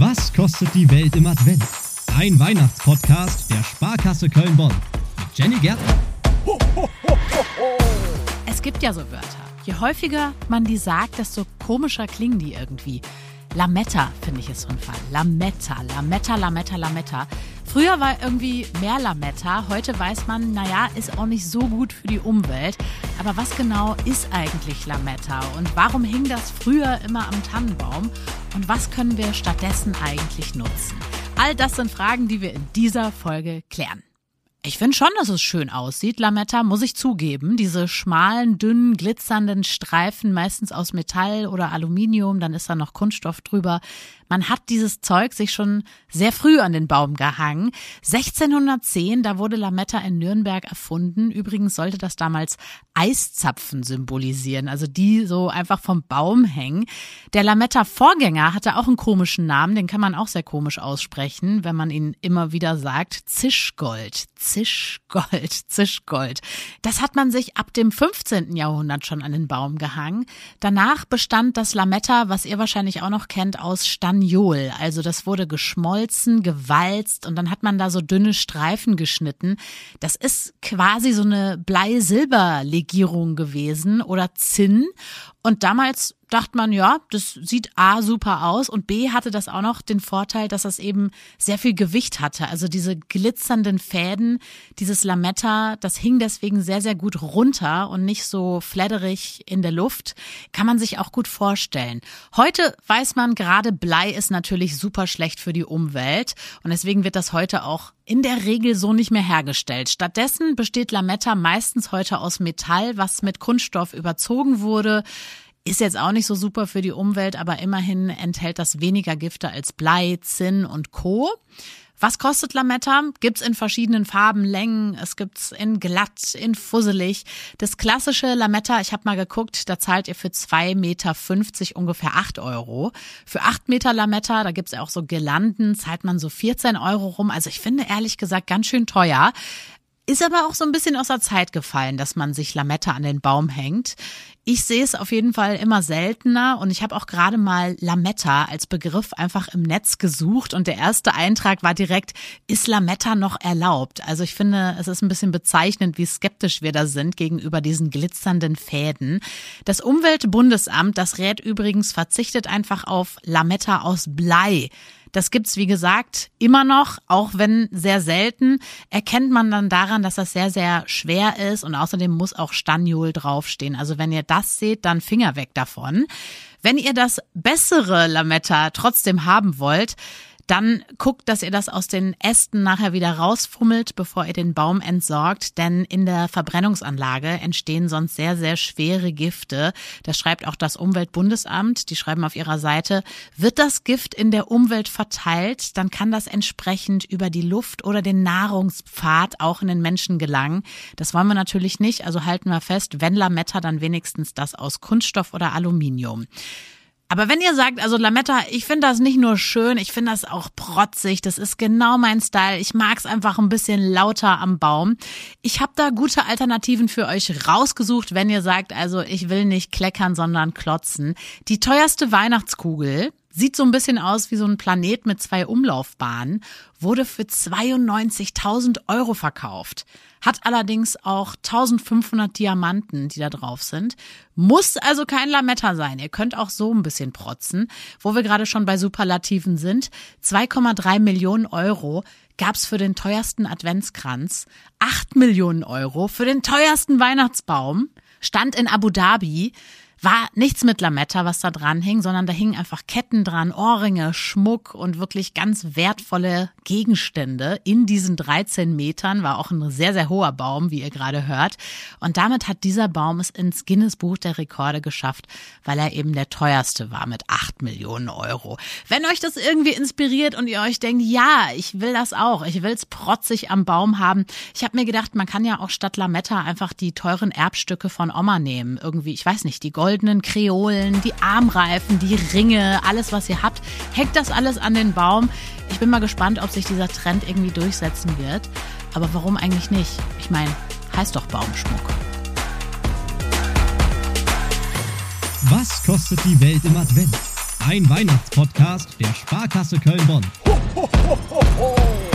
Was kostet die Welt im Advent? Ein Weihnachtspodcast der Sparkasse Köln-Bonn mit Jenny Gärtner. Es gibt ja so Wörter. Je häufiger man die sagt, desto komischer klingen die irgendwie. Lametta, finde ich, ist so ein Fall. Lametta, Lametta, Lametta, Lametta. Früher war irgendwie mehr Lametta. Heute weiß man, naja, ist auch nicht so gut für die Umwelt. Aber was genau ist eigentlich Lametta? Und warum hing das früher immer am Tannenbaum? Und was können wir stattdessen eigentlich nutzen? All das sind Fragen, die wir in dieser Folge klären. Ich finde schon, dass es schön aussieht, Lametta, muss ich zugeben. Diese schmalen, dünnen, glitzernden Streifen, meistens aus Metall oder Aluminium, dann ist da noch Kunststoff drüber. Man hat dieses Zeug sich schon sehr früh an den Baum gehangen. 1610, da wurde Lametta in Nürnberg erfunden. Übrigens sollte das damals Eiszapfen symbolisieren, also die so einfach vom Baum hängen. Der Lametta-Vorgänger hatte auch einen komischen Namen, den kann man auch sehr komisch aussprechen, wenn man ihn immer wieder sagt. Zischgold, Zischgold, Zischgold. Das hat man sich ab dem 15. Jahrhundert schon an den Baum gehangen. Danach bestand das Lametta, was ihr wahrscheinlich auch noch kennt, aus Staniol. Also das wurde geschmolzen, gewalzt und dann hat man da so dünne Streifen geschnitten. Das ist quasi so eine Blei-Silber-Legierung gewesen oder Zinn. Und damals dachte man, ja, das sieht A super aus und B hatte das auch noch den Vorteil, dass das eben sehr viel Gewicht hatte. Also diese glitzernden Fäden, dieses Lametta, das hing deswegen sehr, sehr gut runter und nicht so fledderig in der Luft. Kann man sich auch gut vorstellen. Heute weiß man, gerade Blei ist natürlich super schlecht für die Umwelt und deswegen wird das heute auch in der Regel so nicht mehr hergestellt. Stattdessen besteht Lametta meistens heute aus Metall, was mit Kunststoff überzogen wurde. Ist jetzt auch nicht so super für die Umwelt, aber immerhin enthält das weniger Gifte als Blei, Zinn und Co. Was kostet Lametta? Gibt's in verschiedenen Farben, Längen. Es gibt's in glatt, in fusselig. Das klassische Lametta, ich habe mal geguckt, da zahlt ihr für 2,50 Meter ungefähr 8 Euro. Für 8 Meter Lametta, da gibt's auch so Girlanden, zahlt man so 14 Euro rum. Also ich finde ehrlich gesagt ganz schön teuer. Ist aber auch so ein bisschen aus der Zeit gefallen, dass man sich Lametta an den Baum hängt. Ich sehe es auf jeden Fall immer seltener und ich habe auch gerade mal Lametta als Begriff einfach im Netz gesucht und der erste Eintrag war direkt, ist Lametta noch erlaubt? Also ich finde, es ist ein bisschen bezeichnend, wie skeptisch wir da sind gegenüber diesen glitzernden Fäden. Das Umweltbundesamt, das rät übrigens, verzichtet einfach auf Lametta aus Blei. Das gibt's wie gesagt immer noch, auch wenn sehr selten. Erkennt man dann daran, dass das sehr sehr schwer ist und außerdem muss auch Staniol draufstehen. Also wenn ihr das seht, dann Finger weg davon. Wenn ihr das bessere Lametta trotzdem haben wollt, dann guckt, dass ihr das aus den Ästen nachher wieder rausfummelt, bevor ihr den Baum entsorgt, denn in der Verbrennungsanlage entstehen sonst sehr, sehr schwere Gifte. Das schreibt auch das Umweltbundesamt. Die schreiben auf ihrer Seite, wird das Gift in der Umwelt verteilt, dann kann das entsprechend über die Luft oder den Nahrungspfad auch in den Menschen gelangen. Das wollen wir natürlich nicht, also halten wir fest, wenn Lametta, dann wenigstens das aus Kunststoff oder Aluminium. Aber wenn ihr sagt, also Lametta, ich finde das nicht nur schön, ich finde das auch protzig, das ist genau mein Style. Ich mag es einfach ein bisschen lauter am Baum. Ich habe da gute Alternativen für euch rausgesucht, wenn ihr sagt, also ich will nicht kleckern, sondern klotzen. Die teuerste Weihnachtskugel, Sieht so ein bisschen aus wie so ein Planet mit zwei Umlaufbahnen, wurde für 92.000 Euro verkauft. Hat allerdings auch 1500 Diamanten, die da drauf sind. Muss also kein Lametta sein. Ihr könnt auch so ein bisschen protzen. Wo wir gerade schon bei Superlativen sind. 2,3 Millionen Euro gab's für den teuersten Adventskranz. 8 Millionen Euro für den teuersten Weihnachtsbaum. Stand in Abu Dhabi war nichts mit Lametta, was da dran hing, sondern da hingen einfach Ketten dran, Ohrringe, Schmuck und wirklich ganz wertvolle Gegenstände in diesen 13 Metern. War auch ein sehr, sehr hoher Baum, wie ihr gerade hört. Und damit hat dieser Baum es ins Guinness Buch der Rekorde geschafft, weil er eben der teuerste war mit 8 Millionen Euro. Wenn euch das irgendwie inspiriert und ihr euch denkt, ja, ich will das auch, ich will's protzig am Baum haben. Ich habe mir gedacht, man kann ja auch statt Lametta einfach die teuren Erbstücke von Oma nehmen. Irgendwie, ich weiß nicht, die Gold goldenen Kreolen, die Armreifen, die Ringe, alles, was ihr habt. Hängt das alles an den Baum. Ich bin mal gespannt, ob sich dieser Trend irgendwie durchsetzen wird. Aber warum eigentlich nicht? Ich meine, heißt doch Baumschmuck. Was kostet die Welt im Advent? Ein Weihnachtspodcast der Sparkasse Köln-Bonn. ho, ho, ho.